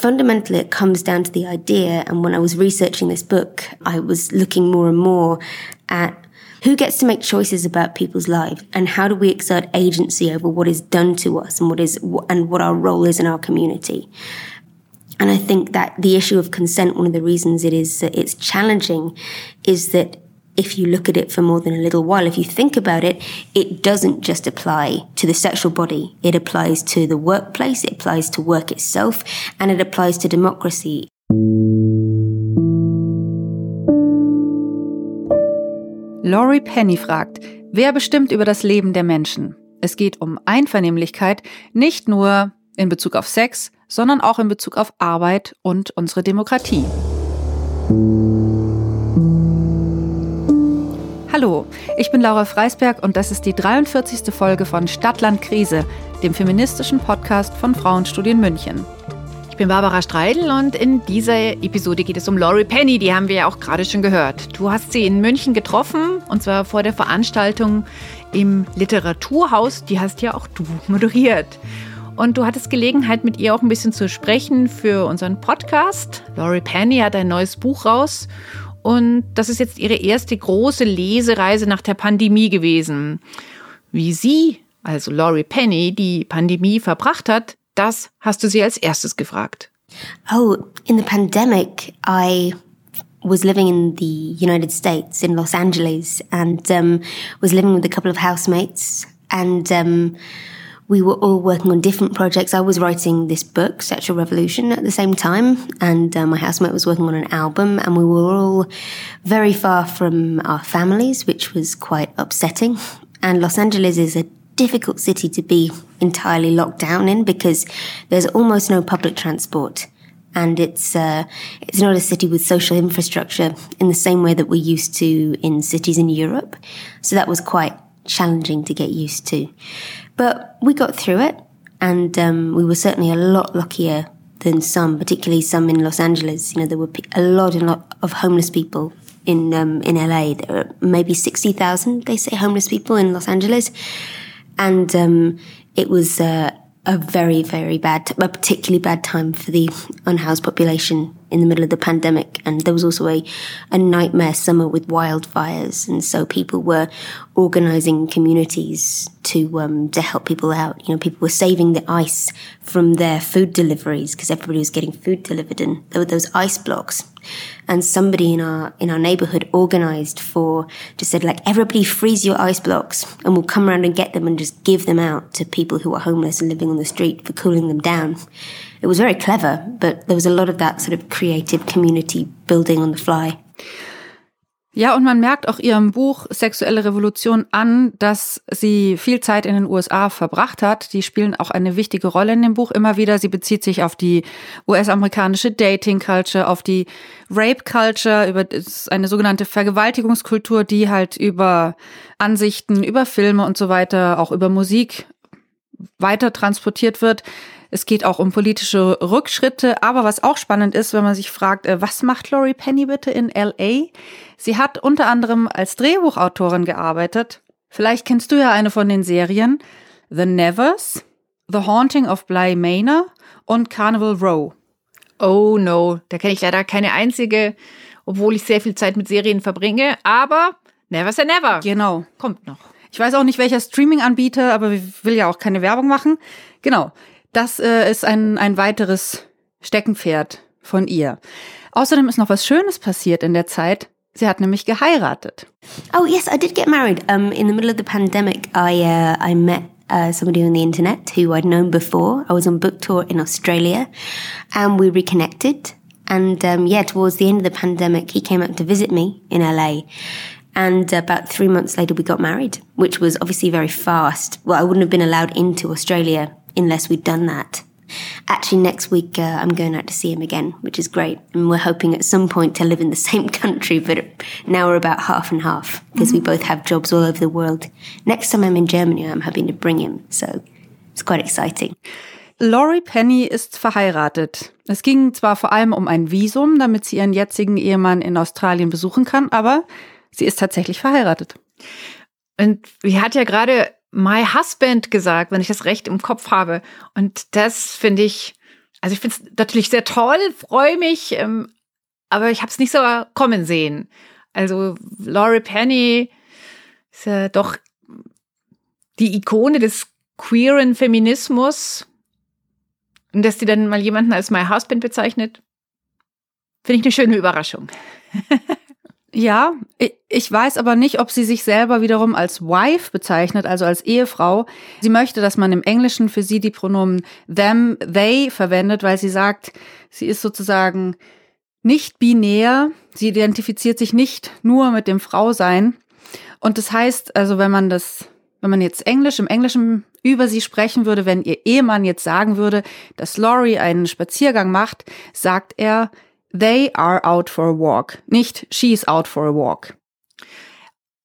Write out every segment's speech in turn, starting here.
fundamentally it comes down to the idea. And when I was researching this book, I was looking more and more at who gets to make choices about people's lives and how do we exert agency over what is done to us and what is and what our role is in our community and i think that the issue of consent one of the reasons it is it's challenging is that if you look at it for more than a little while, if you think about it, it doesn't just apply to the sexual body. It applies to the workplace, it applies to work itself, and it applies to democracy. Laurie Penny fragt, wer bestimmt über das Leben der Menschen? Es geht um Einvernehmlichkeit, nicht nur in Bezug auf Sex, sondern auch in Bezug auf Arbeit und unsere Demokratie. Hallo, ich bin Laura Freisberg und das ist die 43. Folge von Stadtland Krise, dem feministischen Podcast von Frauenstudien München. Ich bin Barbara Streidel und in dieser Episode geht es um Laurie Penny, die haben wir ja auch gerade schon gehört. Du hast sie in München getroffen und zwar vor der Veranstaltung im Literaturhaus, die hast ja auch du moderiert. Und du hattest Gelegenheit, mit ihr auch ein bisschen zu sprechen für unseren Podcast. Laurie Penny hat ein neues Buch raus und das ist jetzt ihre erste große Lesereise nach der Pandemie gewesen. Wie sie, also Laurie Penny, die Pandemie verbracht hat, das hast du sie als erstes gefragt. Oh, in the pandemic, I was living in the United States, in Los Angeles, and um, was living with a couple of housemates. And um, we were all working on different projects. I was writing this book, Sexual Revolution, at the same time, and uh, my housemate was working on an album, and we were all very far from our families, which was quite upsetting. And Los Angeles is a difficult city to be entirely locked down in because there's almost no public transport. And it's uh, it's not a city with social infrastructure in the same way that we're used to in cities in Europe. So that was quite challenging to get used to. But we got through it, and um, we were certainly a lot luckier than some, particularly some in Los Angeles. You know, there were a lot and lot of homeless people in um, in LA. There are maybe sixty thousand, they say, homeless people in Los Angeles, and um, it was uh, a very, very bad, a particularly bad time for the unhoused population in the middle of the pandemic. And there was also a, a nightmare summer with wildfires. And so people were organizing communities to, um, to help people out. You know, people were saving the ice from their food deliveries because everybody was getting food delivered and there were those ice blocks. And somebody in our, in our neighborhood organized for, just said like, everybody freeze your ice blocks and we'll come around and get them and just give them out to people who are homeless and living on the street for cooling them down. It was very clever, but there was a lot of that sort of creative community building on the fly. Ja, und man merkt auch ihrem Buch Sexuelle Revolution an, dass sie viel Zeit in den USA verbracht hat. Die spielen auch eine wichtige Rolle in dem Buch immer wieder. Sie bezieht sich auf die US-amerikanische Dating-Culture, auf die Rape-Culture, über eine sogenannte Vergewaltigungskultur, die halt über Ansichten, über Filme und so weiter, auch über Musik weiter transportiert wird. Es geht auch um politische Rückschritte. Aber was auch spannend ist, wenn man sich fragt, äh, was macht Laurie Penny bitte in LA? Sie hat unter anderem als Drehbuchautorin gearbeitet. Vielleicht kennst du ja eine von den Serien. The Nevers, The Haunting of Bly Manor und Carnival Row. Oh no, da kenne ich leider keine einzige, obwohl ich sehr viel Zeit mit Serien verbringe. Aber never say never. Genau. Kommt noch. Ich weiß auch nicht, welcher Streaming-Anbieter, aber ich will ja auch keine Werbung machen. Genau. Das äh, ist ein, ein weiteres Steckenpferd von ihr. Außerdem ist noch was Schönes passiert in der Zeit. Sie hat nämlich geheiratet. Oh yes, I did get married. Um, in the middle of the pandemic, I uh, I met uh, somebody on the internet who I'd known before. I was on book tour in Australia, and we reconnected. And um, yeah, towards the end of the pandemic, he came out to visit me in LA. And about three months later, we got married, which was obviously very fast. Well, I wouldn't have been allowed into Australia unless we'd done that. Actually, next week uh, I'm going out to see him again, which is great. And we're hoping at some point to live in the same country, but now we're about half and half because mm-hmm. we both have jobs all over the world. Next time I'm in Germany, I'm hoping to bring him. So it's quite exciting. Laurie Penny ist verheiratet. Es ging zwar vor allem um ein Visum, damit sie ihren jetzigen Ehemann in Australien besuchen kann, aber sie ist tatsächlich verheiratet. Und sie hat ja gerade My Husband gesagt, wenn ich das recht im Kopf habe. Und das finde ich Also ich finde es natürlich sehr toll, freue mich, ähm, aber ich habe es nicht so kommen sehen. Also Laurie Penny ist ja doch die Ikone des queeren Feminismus. Und dass die dann mal jemanden als My Husband bezeichnet, finde ich eine schöne Überraschung. Ja, ich weiß aber nicht, ob sie sich selber wiederum als Wife bezeichnet, also als Ehefrau. Sie möchte, dass man im Englischen für sie die Pronomen them, they verwendet, weil sie sagt, sie ist sozusagen nicht binär. Sie identifiziert sich nicht nur mit dem Frausein. Und das heißt, also wenn man das, wenn man jetzt Englisch im Englischen über sie sprechen würde, wenn ihr Ehemann jetzt sagen würde, dass Laurie einen Spaziergang macht, sagt er, They are out for a walk, nicht she's out for a walk.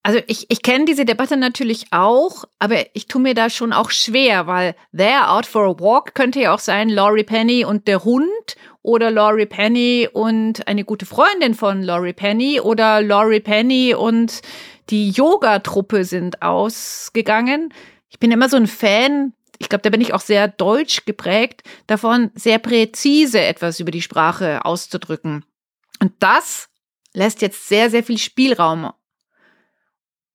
Also ich, ich kenne diese Debatte natürlich auch, aber ich tue mir da schon auch schwer, weil they're out for a walk könnte ja auch sein Laurie Penny und der Hund oder Laurie Penny und eine gute Freundin von Laurie Penny oder Laurie Penny und die Yoga-Truppe sind ausgegangen. Ich bin immer so ein Fan ich glaube, da bin ich auch sehr deutsch geprägt, davon sehr präzise etwas über die Sprache auszudrücken. Und das lässt jetzt sehr, sehr viel Spielraum.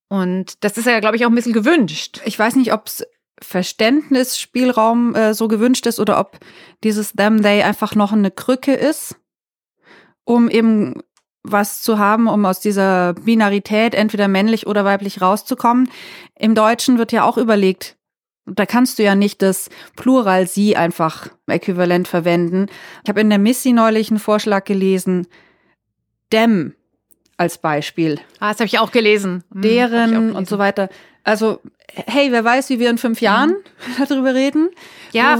Und das ist ja, glaube ich, auch ein bisschen gewünscht. Ich weiß nicht, ob es Verständnisspielraum äh, so gewünscht ist oder ob dieses them, they einfach noch eine Krücke ist, um eben was zu haben, um aus dieser Binarität entweder männlich oder weiblich rauszukommen. Im Deutschen wird ja auch überlegt, da kannst du ja nicht das Plural sie einfach äquivalent verwenden. Ich habe in der Missy neulich einen Vorschlag gelesen, dem als Beispiel. Ah, das habe ich auch gelesen. Hm, Deren auch gelesen. und so weiter. Also, hey, wer weiß, wie wir in fünf Jahren mhm. darüber reden? Ja,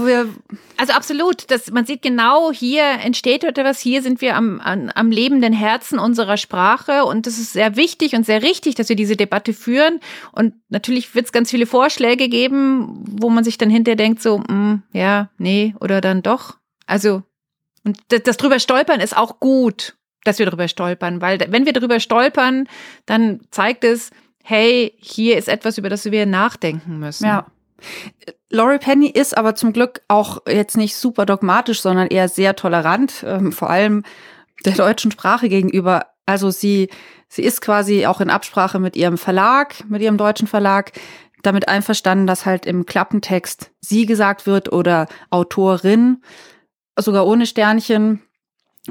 also absolut. Das, man sieht genau, hier entsteht etwas, hier sind wir am, am, am lebenden Herzen unserer Sprache und das ist sehr wichtig und sehr richtig, dass wir diese Debatte führen. Und natürlich wird es ganz viele Vorschläge geben, wo man sich dann hinterher denkt, so, mh, hm, ja, nee, oder dann doch. Also, und das, das drüber stolpern ist auch gut, dass wir drüber stolpern, weil wenn wir drüber stolpern, dann zeigt es, hey, hier ist etwas, über das wir nachdenken müssen. Ja. Laurie Penny ist aber zum Glück auch jetzt nicht super dogmatisch, sondern eher sehr tolerant, ähm, vor allem der deutschen Sprache gegenüber. Also sie, sie ist quasi auch in Absprache mit ihrem Verlag, mit ihrem deutschen Verlag, damit einverstanden, dass halt im Klappentext sie gesagt wird oder Autorin, sogar ohne Sternchen.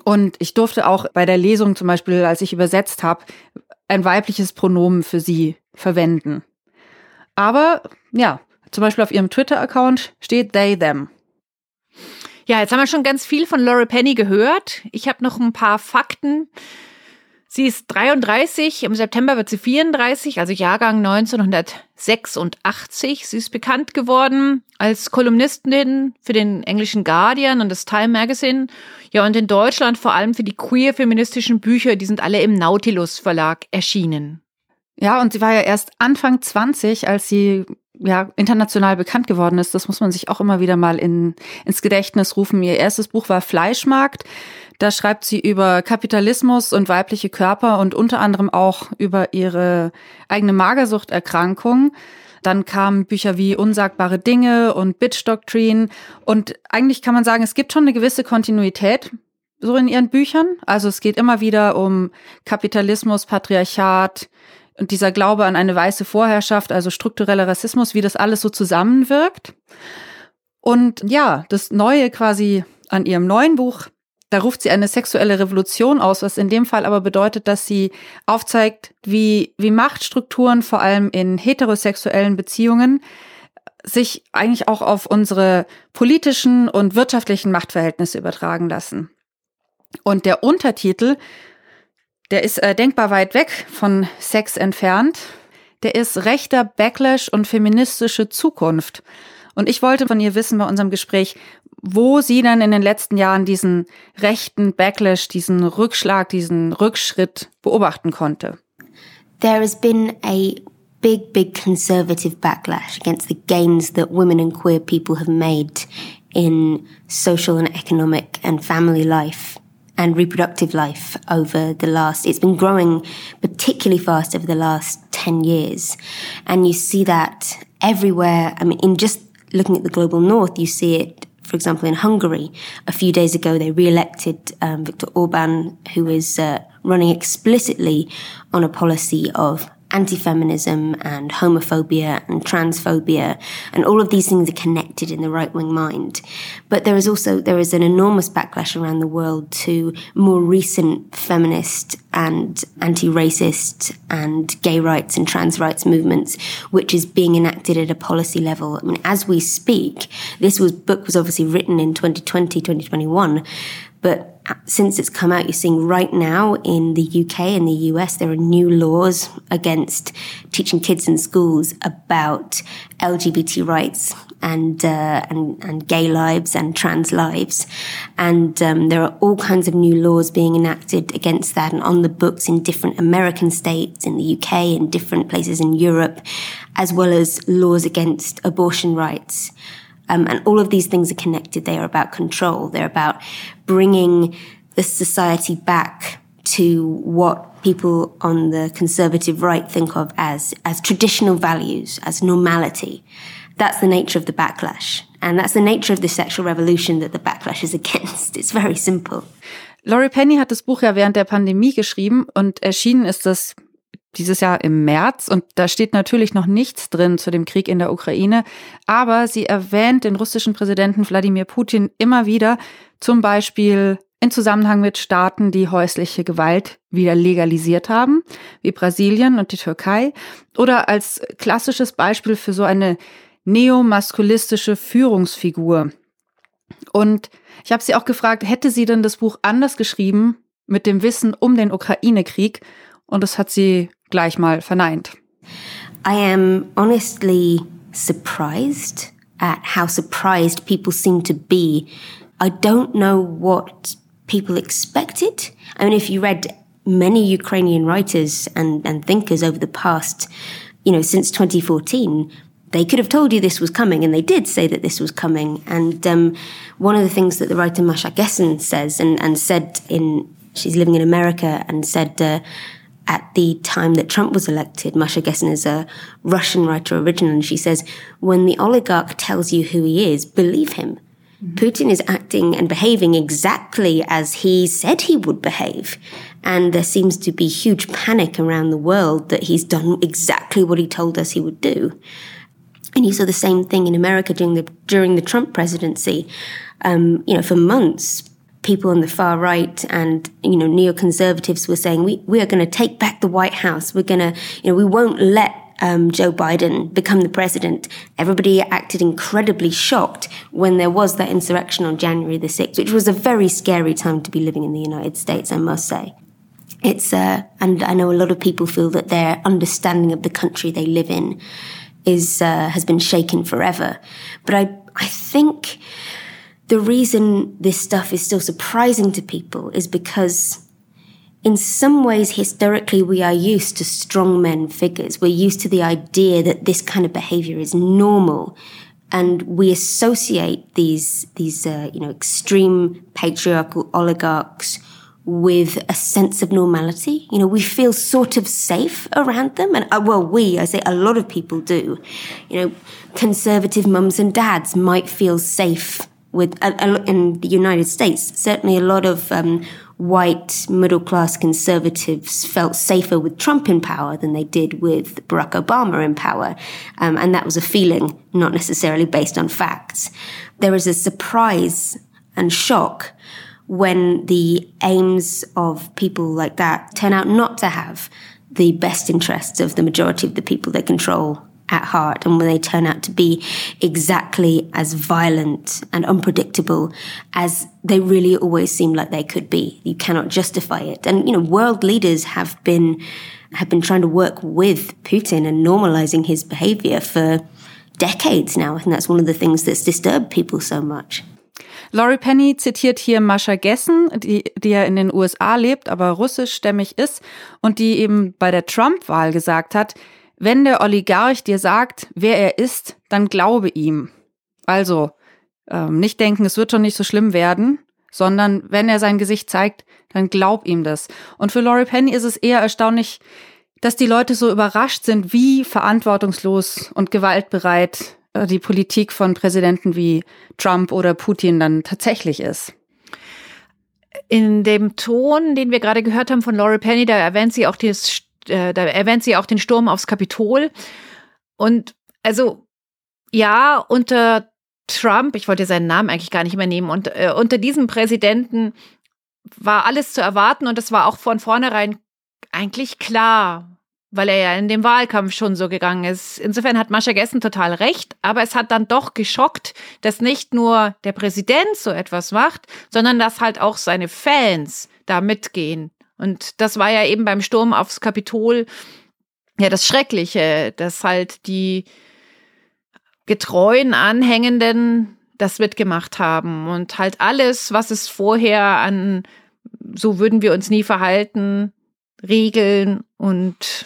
Und ich durfte auch bei der Lesung zum Beispiel, als ich übersetzt habe, ein weibliches Pronomen für sie verwenden. Aber ja, zum Beispiel auf ihrem Twitter-Account steht they, them. Ja, jetzt haben wir schon ganz viel von Laura Penny gehört. Ich habe noch ein paar Fakten. Sie ist 33, im September wird sie 34, also Jahrgang 1986. Sie ist bekannt geworden als Kolumnistin für den englischen Guardian und das Time Magazine. Ja, und in Deutschland vor allem für die queer-feministischen Bücher, die sind alle im Nautilus Verlag erschienen. Ja, und sie war ja erst Anfang 20, als sie ja international bekannt geworden ist. Das muss man sich auch immer wieder mal in, ins Gedächtnis rufen. Ihr erstes Buch war Fleischmarkt. Da schreibt sie über Kapitalismus und weibliche Körper und unter anderem auch über ihre eigene Magersuchterkrankung. Dann kamen Bücher wie Unsagbare Dinge und Bitch Doctrine. Und eigentlich kann man sagen, es gibt schon eine gewisse Kontinuität so in ihren Büchern. Also es geht immer wieder um Kapitalismus, Patriarchat und dieser Glaube an eine weiße Vorherrschaft, also struktureller Rassismus, wie das alles so zusammenwirkt. Und ja, das Neue quasi an ihrem neuen Buch da ruft sie eine sexuelle Revolution aus, was in dem Fall aber bedeutet, dass sie aufzeigt, wie, wie Machtstrukturen vor allem in heterosexuellen Beziehungen sich eigentlich auch auf unsere politischen und wirtschaftlichen Machtverhältnisse übertragen lassen. Und der Untertitel, der ist äh, denkbar weit weg von Sex entfernt. Der ist rechter Backlash und feministische Zukunft. Und ich wollte von ihr wissen bei unserem Gespräch, wo sie dann in den letzten Jahren diesen rechten Backlash, diesen Rückschlag, diesen Rückschritt beobachten konnte. There has been a big, big conservative backlash against the gains that women and queer people have made in social and economic and family life and reproductive life over the last, it's been growing particularly fast over the last 10 years. And you see that everywhere. I mean, in just looking at the global north, you see it For example, in Hungary, a few days ago, they re-elected um, Viktor Orban, who is uh, running explicitly on a policy of anti-feminism and homophobia and transphobia and all of these things are connected in the right-wing mind. But there is also there is an enormous backlash around the world to more recent feminist and anti-racist and gay rights and trans rights movements which is being enacted at a policy level. I mean as we speak this was book was obviously written in 2020 2021 but since it's come out, you're seeing right now in the UK and the US, there are new laws against teaching kids in schools about LGBT rights and uh, and and gay lives and trans lives, and um, there are all kinds of new laws being enacted against that and on the books in different American states, in the UK, in different places in Europe, as well as laws against abortion rights. Um, and all of these things are connected. They are about control. They're about bringing the society back to what people on the conservative right think of as, as traditional values, as normality. That's the nature of the backlash. And that's the nature of the sexual revolution that the backlash is against. It's very simple. Laurie Penny hat das Buch ja während der Pandemie geschrieben und erschienen ist das dieses Jahr im März und da steht natürlich noch nichts drin zu dem Krieg in der Ukraine, aber sie erwähnt den russischen Präsidenten Wladimir Putin immer wieder, zum Beispiel in Zusammenhang mit Staaten, die häusliche Gewalt wieder legalisiert haben, wie Brasilien und die Türkei, oder als klassisches Beispiel für so eine neomaskulistische Führungsfigur. Und ich habe sie auch gefragt, hätte sie denn das Buch anders geschrieben mit dem Wissen um den Ukraine-Krieg? Und das hat sie gleich mal verneint. I am honestly surprised at how surprised people seem to be. I don't know what people expected. I mean, if you read many Ukrainian writers and, and thinkers over the past, you know, since 2014, they could have told you this was coming, and they did say that this was coming. And um, one of the things that the writer Masha Gessen says, and, and said in, she's living in America, and said, uh, at the time that Trump was elected, Masha Gessen is a Russian writer originally, and she says, when the oligarch tells you who he is, believe him. Mm-hmm. Putin is acting and behaving exactly as he said he would behave. And there seems to be huge panic around the world that he's done exactly what he told us he would do. And you saw the same thing in America during the during the Trump presidency. Um, you know, for months, people on the far right and you know neoconservatives were saying we we are going to take back the White House. We're going to you know we won't let um, Joe Biden become the president. Everybody acted incredibly shocked when there was that insurrection on January the sixth, which was a very scary time to be living in the United States. I must say. It's uh, and I know a lot of people feel that their understanding of the country they live in is uh, has been shaken forever. But I I think the reason this stuff is still surprising to people is because in some ways, historically, we are used to strong men figures. We're used to the idea that this kind of behavior is normal. And we associate these, these, uh, you know, extreme patriarchal oligarchs with a sense of normality. You know, we feel sort of safe around them. And uh, well, we, I say a lot of people do. You know, conservative mums and dads might feel safe with in the United States. Certainly, a lot of um, white middle class conservatives felt safer with Trump in power than they did with Barack Obama in power, um, and that was a feeling, not necessarily based on facts. There is a surprise and shock when the aims of people like that turn out not to have the best interests of the majority of the people they control at heart and when they turn out to be exactly as violent and unpredictable as they really always seem like they could be. You cannot justify it. And, you know, world leaders have been, have been trying to work with Putin and normalizing his behavior for decades now. Think that's one of the things that's disturbed people so much. Laurie Penny zitiert hier Mascha Gessen, die, die ja in den USA lebt, aber russischstämmig ist und die eben bei der Trump-Wahl gesagt hat, Wenn der Oligarch dir sagt, wer er ist, dann glaube ihm. Also ähm, nicht denken, es wird schon nicht so schlimm werden, sondern wenn er sein Gesicht zeigt, dann glaub ihm das. Und für Laurie Penny ist es eher erstaunlich, dass die Leute so überrascht sind, wie verantwortungslos und gewaltbereit äh, die Politik von Präsidenten wie Trump oder Putin dann tatsächlich ist. In dem Ton, den wir gerade gehört haben von Laura Penny, da erwähnt sie auch das, äh, da erwähnt sie auch den Sturm aufs Kapitol. Und also ja, unter Trump, ich wollte seinen Namen eigentlich gar nicht mehr nehmen, und äh, unter diesem Präsidenten war alles zu erwarten und es war auch von vornherein eigentlich klar, weil er ja in dem Wahlkampf schon so gegangen ist. Insofern hat Mascha Gessen total recht, aber es hat dann doch geschockt, dass nicht nur der Präsident so etwas macht, sondern dass halt auch seine Fans da mitgehen. Und das war ja eben beim Sturm aufs Kapitol ja das Schreckliche, dass halt die getreuen Anhängenden das mitgemacht haben und halt alles, was es vorher an so würden wir uns nie verhalten, Regeln und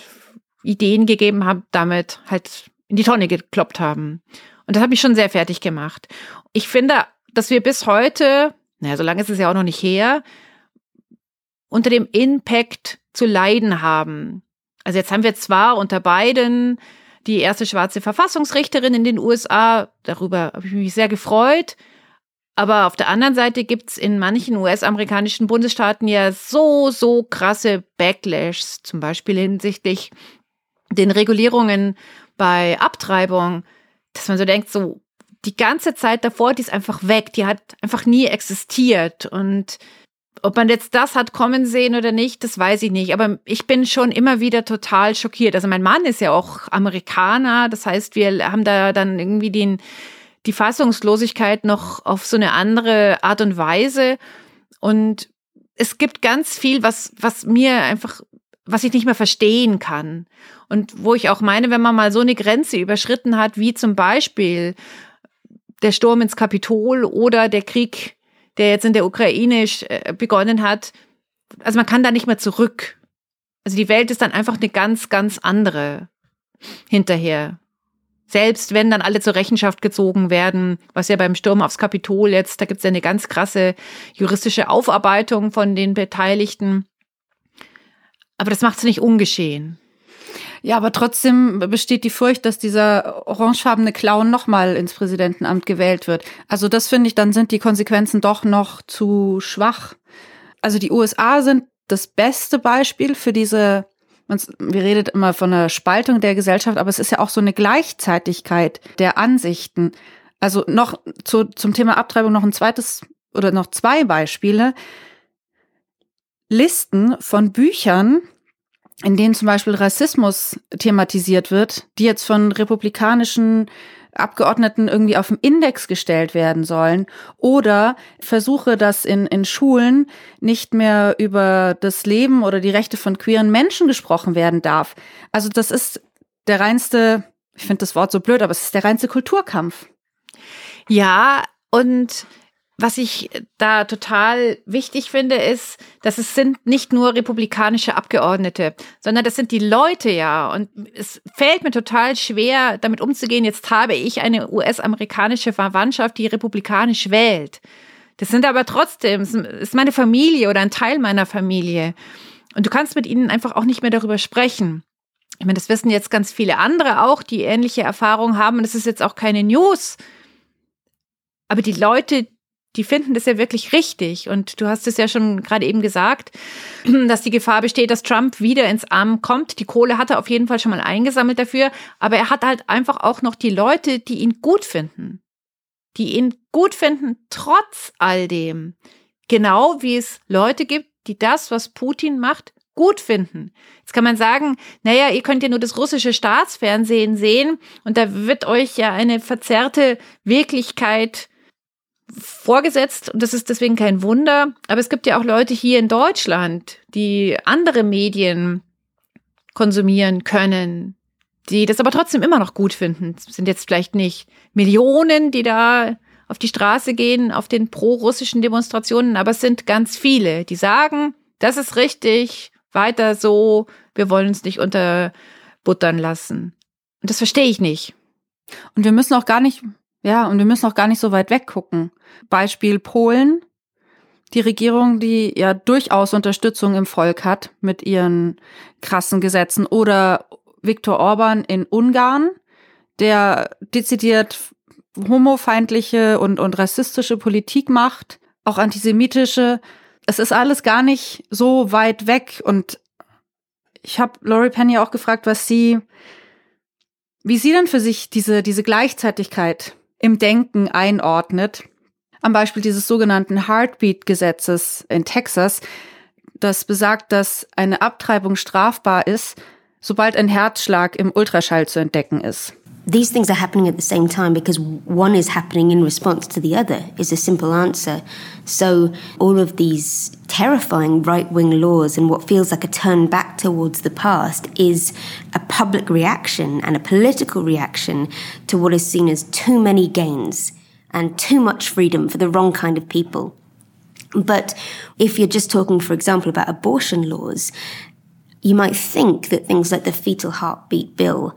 Ideen gegeben haben, damit halt in die Tonne gekloppt haben. Und das hat mich schon sehr fertig gemacht. Ich finde, dass wir bis heute, naja, so lange ist es ja auch noch nicht her, unter dem Impact zu leiden haben. Also jetzt haben wir zwar unter beiden die erste schwarze Verfassungsrichterin in den USA, darüber habe ich mich sehr gefreut. Aber auf der anderen Seite gibt's in manchen US-amerikanischen Bundesstaaten ja so, so krasse Backlashs, zum Beispiel hinsichtlich den Regulierungen bei Abtreibung, dass man so denkt, so die ganze Zeit davor, die ist einfach weg, die hat einfach nie existiert. Und ob man jetzt das hat kommen sehen oder nicht, das weiß ich nicht. Aber ich bin schon immer wieder total schockiert. Also mein Mann ist ja auch Amerikaner. Das heißt, wir haben da dann irgendwie den, die Fassungslosigkeit noch auf so eine andere Art und Weise. Und es gibt ganz viel, was, was mir einfach was ich nicht mehr verstehen kann. Und wo ich auch meine, wenn man mal so eine Grenze überschritten hat, wie zum Beispiel der Sturm ins Kapitol oder der Krieg, der jetzt in der Ukraine äh, begonnen hat, also man kann da nicht mehr zurück. Also die Welt ist dann einfach eine ganz, ganz andere hinterher. Selbst wenn dann alle zur Rechenschaft gezogen werden, was ja beim Sturm aufs Kapitol jetzt, da gibt es ja eine ganz krasse juristische Aufarbeitung von den Beteiligten. Aber das macht es nicht ungeschehen. Ja, aber trotzdem besteht die Furcht, dass dieser orangefarbene Clown nochmal ins Präsidentenamt gewählt wird. Also das finde ich, dann sind die Konsequenzen doch noch zu schwach. Also die USA sind das beste Beispiel für diese, wir redet immer von einer Spaltung der Gesellschaft, aber es ist ja auch so eine Gleichzeitigkeit der Ansichten. Also noch zu, zum Thema Abtreibung noch ein zweites oder noch zwei Beispiele. Listen von Büchern, in denen zum Beispiel Rassismus thematisiert wird, die jetzt von republikanischen Abgeordneten irgendwie auf den Index gestellt werden sollen oder Versuche, dass in, in Schulen nicht mehr über das Leben oder die Rechte von queeren Menschen gesprochen werden darf. Also das ist der reinste, ich finde das Wort so blöd, aber es ist der reinste Kulturkampf. Ja, und was ich da total wichtig finde, ist, dass es sind nicht nur republikanische Abgeordnete, sondern das sind die Leute ja. Und es fällt mir total schwer, damit umzugehen. Jetzt habe ich eine US-amerikanische Verwandtschaft, die republikanisch wählt. Das sind aber trotzdem, es ist meine Familie oder ein Teil meiner Familie. Und du kannst mit ihnen einfach auch nicht mehr darüber sprechen. Ich meine, das wissen jetzt ganz viele andere auch, die ähnliche Erfahrungen haben. Und es ist jetzt auch keine News. Aber die Leute, die finden das ja wirklich richtig. Und du hast es ja schon gerade eben gesagt, dass die Gefahr besteht, dass Trump wieder ins Amt kommt. Die Kohle hat er auf jeden Fall schon mal eingesammelt dafür. Aber er hat halt einfach auch noch die Leute, die ihn gut finden. Die ihn gut finden, trotz all dem. Genau wie es Leute gibt, die das, was Putin macht, gut finden. Jetzt kann man sagen, naja, ihr könnt ja nur das russische Staatsfernsehen sehen und da wird euch ja eine verzerrte Wirklichkeit vorgesetzt und das ist deswegen kein Wunder. Aber es gibt ja auch Leute hier in Deutschland, die andere Medien konsumieren können, die das aber trotzdem immer noch gut finden. Es sind jetzt vielleicht nicht Millionen, die da auf die Straße gehen, auf den pro-russischen Demonstrationen, aber es sind ganz viele, die sagen, das ist richtig, weiter so, wir wollen uns nicht unterbuttern lassen. Und das verstehe ich nicht. Und wir müssen auch gar nicht ja, und wir müssen auch gar nicht so weit weggucken. Beispiel Polen. Die Regierung, die ja durchaus Unterstützung im Volk hat mit ihren krassen Gesetzen. Oder Viktor Orban in Ungarn, der dezidiert homofeindliche und, und rassistische Politik macht, auch antisemitische. Es ist alles gar nicht so weit weg. Und ich habe Laurie Penny auch gefragt, was sie, wie sie denn für sich diese, diese Gleichzeitigkeit im Denken einordnet. Am Beispiel dieses sogenannten Heartbeat-Gesetzes in Texas, das besagt, dass eine Abtreibung strafbar ist, sobald ein Herzschlag im Ultraschall zu entdecken ist. These things are happening at the same time because one is happening in response to the other, is a simple answer. So, all of these terrifying right wing laws and what feels like a turn back towards the past is a public reaction and a political reaction to what is seen as too many gains and too much freedom for the wrong kind of people. But if you're just talking, for example, about abortion laws, you might think that things like the fetal heartbeat bill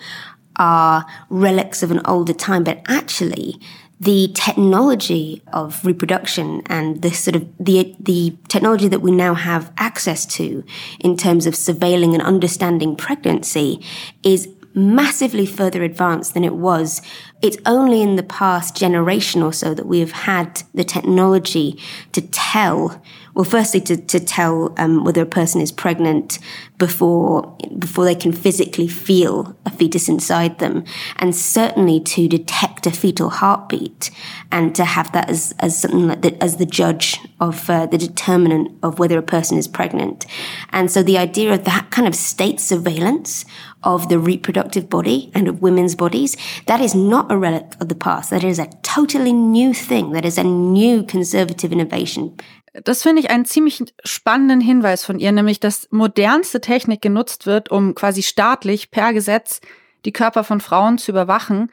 are relics of an older time, but actually, the technology of reproduction and the sort of the the technology that we now have access to in terms of surveilling and understanding pregnancy is massively further advanced than it was. It's only in the past generation or so that we have had the technology to tell well, firstly, to, to tell um, whether a person is pregnant before before they can physically feel a fetus inside them, and certainly to detect a fetal heartbeat, and to have that as, as something like that as the judge of uh, the determinant of whether a person is pregnant. And so the idea of that kind of state surveillance of the reproductive body and of women's bodies, that is not a relic of the past. That is a totally new thing. That is a new conservative innovation. Das finde ich einen ziemlich spannenden Hinweis von ihr, nämlich dass modernste Technik genutzt wird, um quasi staatlich per Gesetz die Körper von Frauen zu überwachen.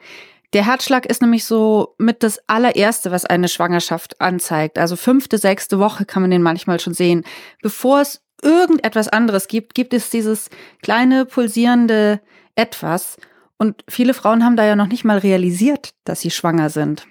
Der Herzschlag ist nämlich so mit das allererste, was eine Schwangerschaft anzeigt. Also fünfte, sechste Woche kann man den manchmal schon sehen. Bevor es irgendetwas anderes gibt, gibt es dieses kleine pulsierende etwas. Und viele Frauen haben da ja noch nicht mal realisiert, dass sie schwanger sind.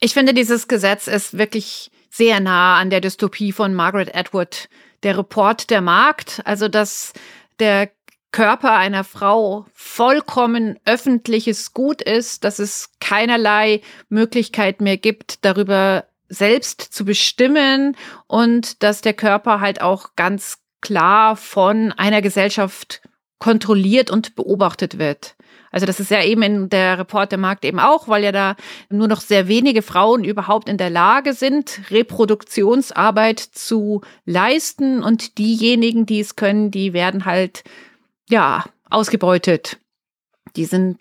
Ich finde, dieses Gesetz ist wirklich sehr nah an der Dystopie von Margaret Atwood, der Report der Markt, also dass der Körper einer Frau vollkommen öffentliches Gut ist, dass es keinerlei Möglichkeit mehr gibt, darüber selbst zu bestimmen und dass der Körper halt auch ganz klar von einer Gesellschaft kontrolliert und beobachtet wird. Also das ist ja eben in der Report der Markt eben auch, weil ja da nur noch sehr wenige Frauen überhaupt in der Lage sind, Reproduktionsarbeit zu leisten und diejenigen, die es können, die werden halt ja ausgebeutet. Die sind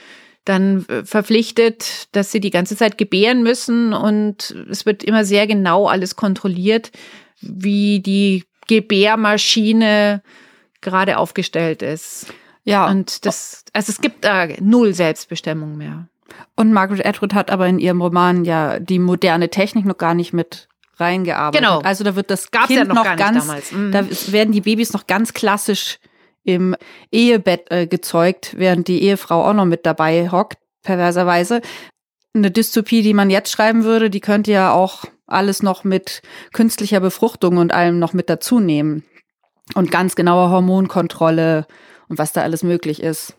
dann verpflichtet, dass sie die ganze Zeit gebären müssen und es wird immer sehr genau alles kontrolliert, wie die Gebärmaschine gerade aufgestellt ist. Ja. Und das, also es gibt da null Selbstbestimmung mehr. Und Margaret Atwood hat aber in ihrem Roman ja die moderne Technik noch gar nicht mit reingearbeitet. Genau. Also da wird das Gab's Kind ja noch, noch ganz, mhm. da werden die Babys noch ganz klassisch im Ehebett äh, gezeugt, während die Ehefrau auch noch mit dabei hockt, perverserweise. Eine Dystopie, die man jetzt schreiben würde, die könnte ja auch alles noch mit künstlicher Befruchtung und allem noch mit dazu nehmen. Und ganz genaue Hormonkontrolle und was da alles möglich ist.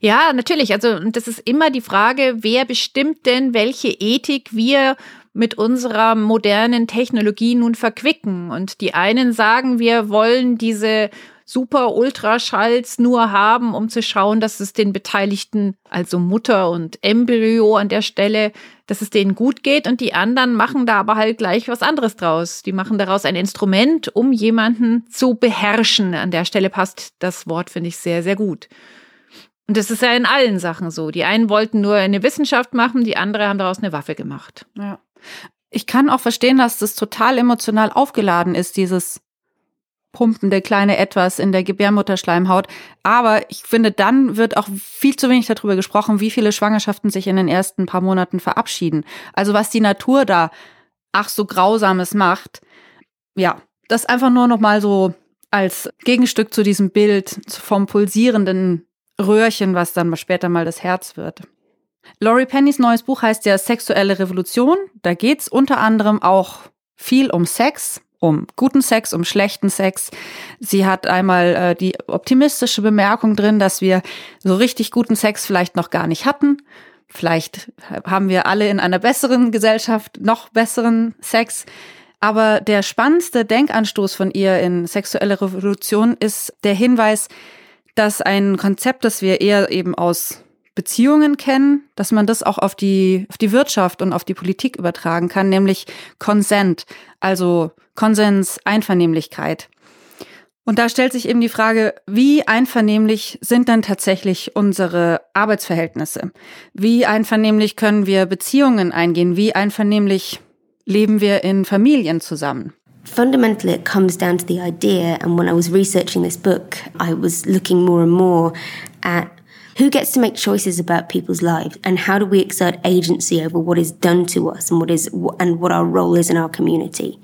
Ja, natürlich. Also, das ist immer die Frage, wer bestimmt denn, welche Ethik wir mit unserer modernen Technologie nun verquicken. Und die einen sagen, wir wollen diese super Ultraschalls nur haben, um zu schauen, dass es den Beteiligten, also Mutter und Embryo an der Stelle, dass es denen gut geht. Und die anderen machen da aber halt gleich was anderes draus. Die machen daraus ein Instrument, um jemanden zu beherrschen. An der Stelle passt das Wort, finde ich, sehr, sehr gut. Und das ist ja in allen Sachen so. Die einen wollten nur eine Wissenschaft machen, die anderen haben daraus eine Waffe gemacht. Ja. Ich kann auch verstehen, dass das total emotional aufgeladen ist, dieses pumpende kleine Etwas in der Gebärmutterschleimhaut. Aber ich finde, dann wird auch viel zu wenig darüber gesprochen, wie viele Schwangerschaften sich in den ersten paar Monaten verabschieden. Also was die Natur da ach so grausames macht. Ja, das einfach nur noch mal so als Gegenstück zu diesem Bild vom pulsierenden Röhrchen, was dann später mal das Herz wird. Laurie Pennys neues Buch heißt ja Sexuelle Revolution. Da geht's unter anderem auch viel um Sex, um guten Sex, um schlechten Sex. Sie hat einmal äh, die optimistische Bemerkung drin, dass wir so richtig guten Sex vielleicht noch gar nicht hatten. Vielleicht haben wir alle in einer besseren Gesellschaft noch besseren Sex. Aber der spannendste Denkanstoß von ihr in Sexuelle Revolution ist der Hinweis, dass ein Konzept, das wir eher eben aus Beziehungen kennen, dass man das auch auf die, auf die Wirtschaft und auf die Politik übertragen kann, nämlich Consent, also Konsens, Einvernehmlichkeit. Und da stellt sich eben die Frage, wie einvernehmlich sind denn tatsächlich unsere Arbeitsverhältnisse? Wie einvernehmlich können wir Beziehungen eingehen? Wie einvernehmlich leben wir in Familien zusammen? Fundamentally, it comes down to the idea, and when I was researching this book, I was looking more and more at who gets to make choices about people's lives and how do we exert agency over what is done to us and what is and what our role is in our community.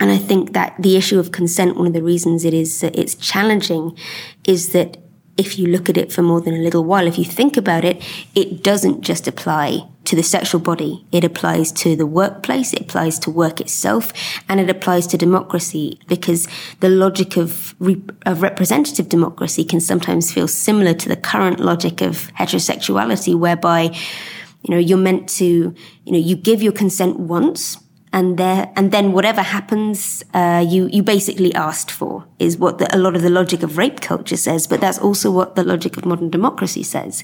And I think that the issue of consent, one of the reasons it is it's challenging, is that if you look at it for more than a little while, if you think about it, it doesn't just apply to the sexual body. It applies to the workplace, it applies to work itself, and it applies to democracy because the logic of, re- of representative democracy can sometimes feel similar to the current logic of heterosexuality, whereby, you know, you're meant to, you know, you give your consent once, and there and then whatever happens uh, you you basically asked for is what the, a lot of the logic of rape culture says but that's also what the logic of modern democracy says.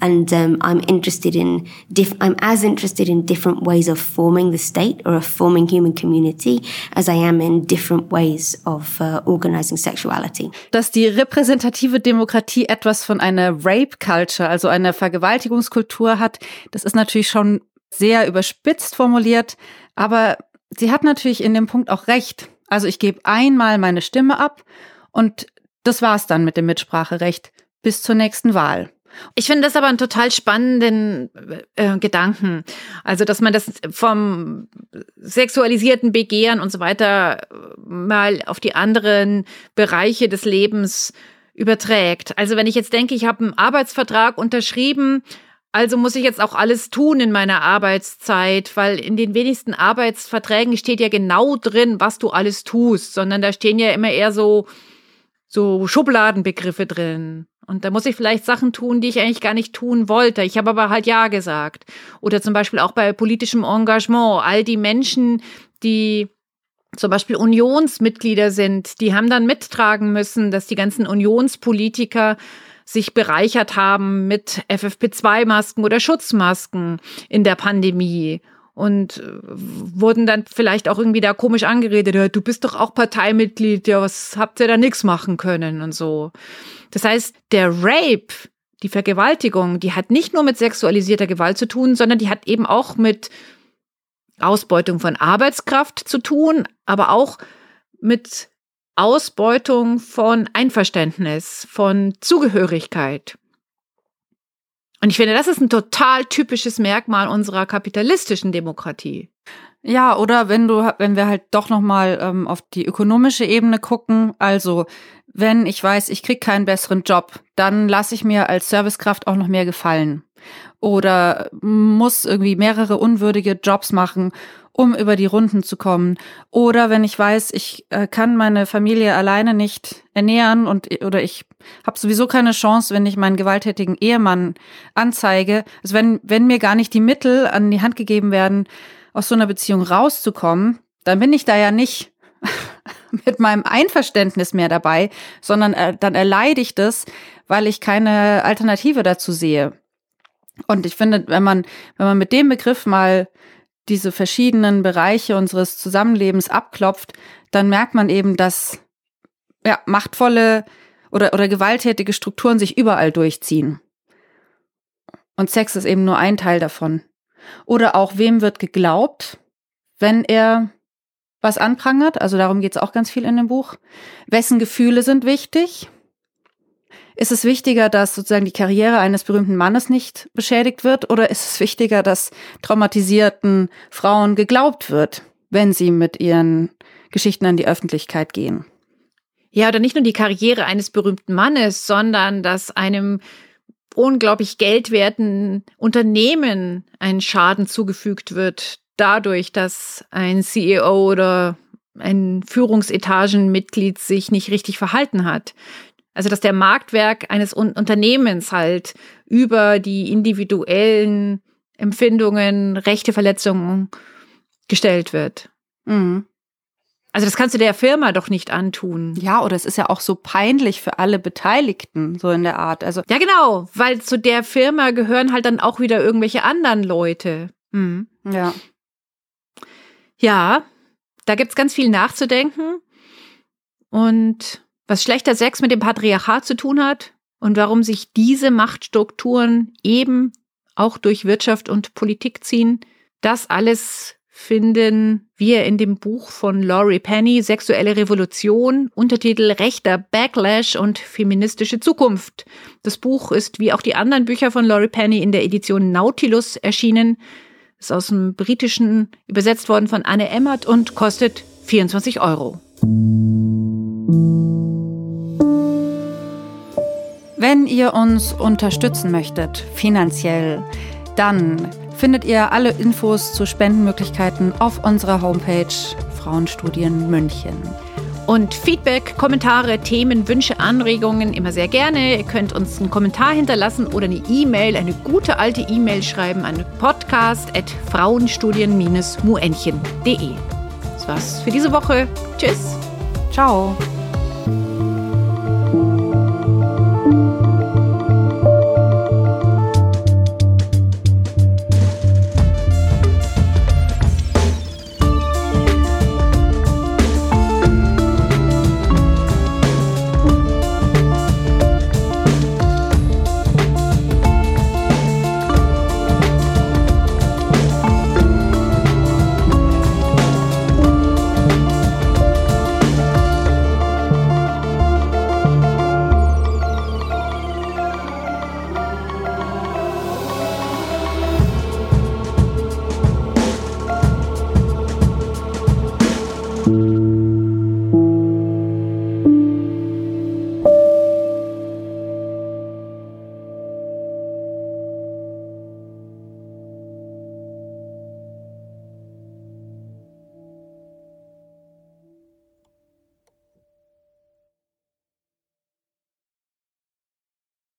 And um, I'm interested in diff- I'm as interested in different ways of forming the state or of forming human community as I am in different ways of uh, organizing sexuality. Dass die repräsentative Demokratie etwas von einer Rape Culture also einer Vergewaltigungskultur hat das ist natürlich schon sehr überspitzt formuliert aber sie hat natürlich in dem Punkt auch recht. Also ich gebe einmal meine Stimme ab und das war's dann mit dem Mitspracherecht bis zur nächsten Wahl. Ich finde das aber einen total spannenden äh, Gedanken. Also, dass man das vom sexualisierten Begehren und so weiter mal auf die anderen Bereiche des Lebens überträgt. Also, wenn ich jetzt denke, ich habe einen Arbeitsvertrag unterschrieben, also muss ich jetzt auch alles tun in meiner Arbeitszeit, weil in den wenigsten Arbeitsverträgen steht ja genau drin, was du alles tust, sondern da stehen ja immer eher so, so Schubladenbegriffe drin. Und da muss ich vielleicht Sachen tun, die ich eigentlich gar nicht tun wollte. Ich habe aber halt Ja gesagt. Oder zum Beispiel auch bei politischem Engagement. All die Menschen, die zum Beispiel Unionsmitglieder sind, die haben dann mittragen müssen, dass die ganzen Unionspolitiker sich bereichert haben mit FFP2-Masken oder Schutzmasken in der Pandemie und äh, wurden dann vielleicht auch irgendwie da komisch angeredet, du bist doch auch Parteimitglied, ja, was habt ihr da nichts machen können und so. Das heißt, der Rape, die Vergewaltigung, die hat nicht nur mit sexualisierter Gewalt zu tun, sondern die hat eben auch mit Ausbeutung von Arbeitskraft zu tun, aber auch mit Ausbeutung von Einverständnis, von Zugehörigkeit. Und ich finde, das ist ein total typisches Merkmal unserer kapitalistischen Demokratie. Ja, oder wenn du, wenn wir halt doch noch mal ähm, auf die ökonomische Ebene gucken, also wenn ich weiß, ich krieg keinen besseren Job, dann lasse ich mir als Servicekraft auch noch mehr gefallen oder muss irgendwie mehrere unwürdige Jobs machen um über die Runden zu kommen. Oder wenn ich weiß, ich äh, kann meine Familie alleine nicht ernähren und oder ich habe sowieso keine Chance, wenn ich meinen gewalttätigen Ehemann anzeige. Also wenn, wenn mir gar nicht die Mittel an die Hand gegeben werden, aus so einer Beziehung rauszukommen, dann bin ich da ja nicht mit meinem Einverständnis mehr dabei, sondern äh, dann erleide ich das, weil ich keine Alternative dazu sehe. Und ich finde, wenn man, wenn man mit dem Begriff mal diese verschiedenen Bereiche unseres Zusammenlebens abklopft, dann merkt man eben, dass ja, machtvolle oder, oder gewalttätige Strukturen sich überall durchziehen. Und Sex ist eben nur ein Teil davon. Oder auch, wem wird geglaubt, wenn er was anprangert? Also darum geht es auch ganz viel in dem Buch. Wessen Gefühle sind wichtig? Ist es wichtiger, dass sozusagen die Karriere eines berühmten Mannes nicht beschädigt wird oder ist es wichtiger, dass traumatisierten Frauen geglaubt wird, wenn sie mit ihren Geschichten an die Öffentlichkeit gehen? Ja, oder nicht nur die Karriere eines berühmten Mannes, sondern dass einem unglaublich geldwerten Unternehmen ein Schaden zugefügt wird, dadurch, dass ein CEO oder ein Führungsetagenmitglied sich nicht richtig verhalten hat. Also dass der Marktwerk eines Unternehmens halt über die individuellen Empfindungen, Rechteverletzungen gestellt wird. Mhm. Also das kannst du der Firma doch nicht antun. Ja, oder es ist ja auch so peinlich für alle Beteiligten, so in der Art. Also ja, genau, weil zu der Firma gehören halt dann auch wieder irgendwelche anderen Leute. Mhm. Ja. Ja, da gibt's ganz viel nachzudenken. Und was schlechter Sex mit dem Patriarchat zu tun hat und warum sich diese Machtstrukturen eben auch durch Wirtschaft und Politik ziehen, das alles finden wir in dem Buch von Laurie Penny Sexuelle Revolution, Untertitel Rechter Backlash und feministische Zukunft. Das Buch ist wie auch die anderen Bücher von Laurie Penny in der Edition Nautilus erschienen, ist aus dem Britischen übersetzt worden von Anne Emmert und kostet 24 Euro. Wenn ihr uns unterstützen möchtet, finanziell, dann findet ihr alle Infos zu Spendenmöglichkeiten auf unserer Homepage Frauenstudien München. Und Feedback, Kommentare, Themen, Wünsche, Anregungen immer sehr gerne. Ihr könnt uns einen Kommentar hinterlassen oder eine E-Mail, eine gute alte E-Mail schreiben an podcast.frauenstudien-muenchen.de. Das war's für diese Woche. Tschüss. Ciao.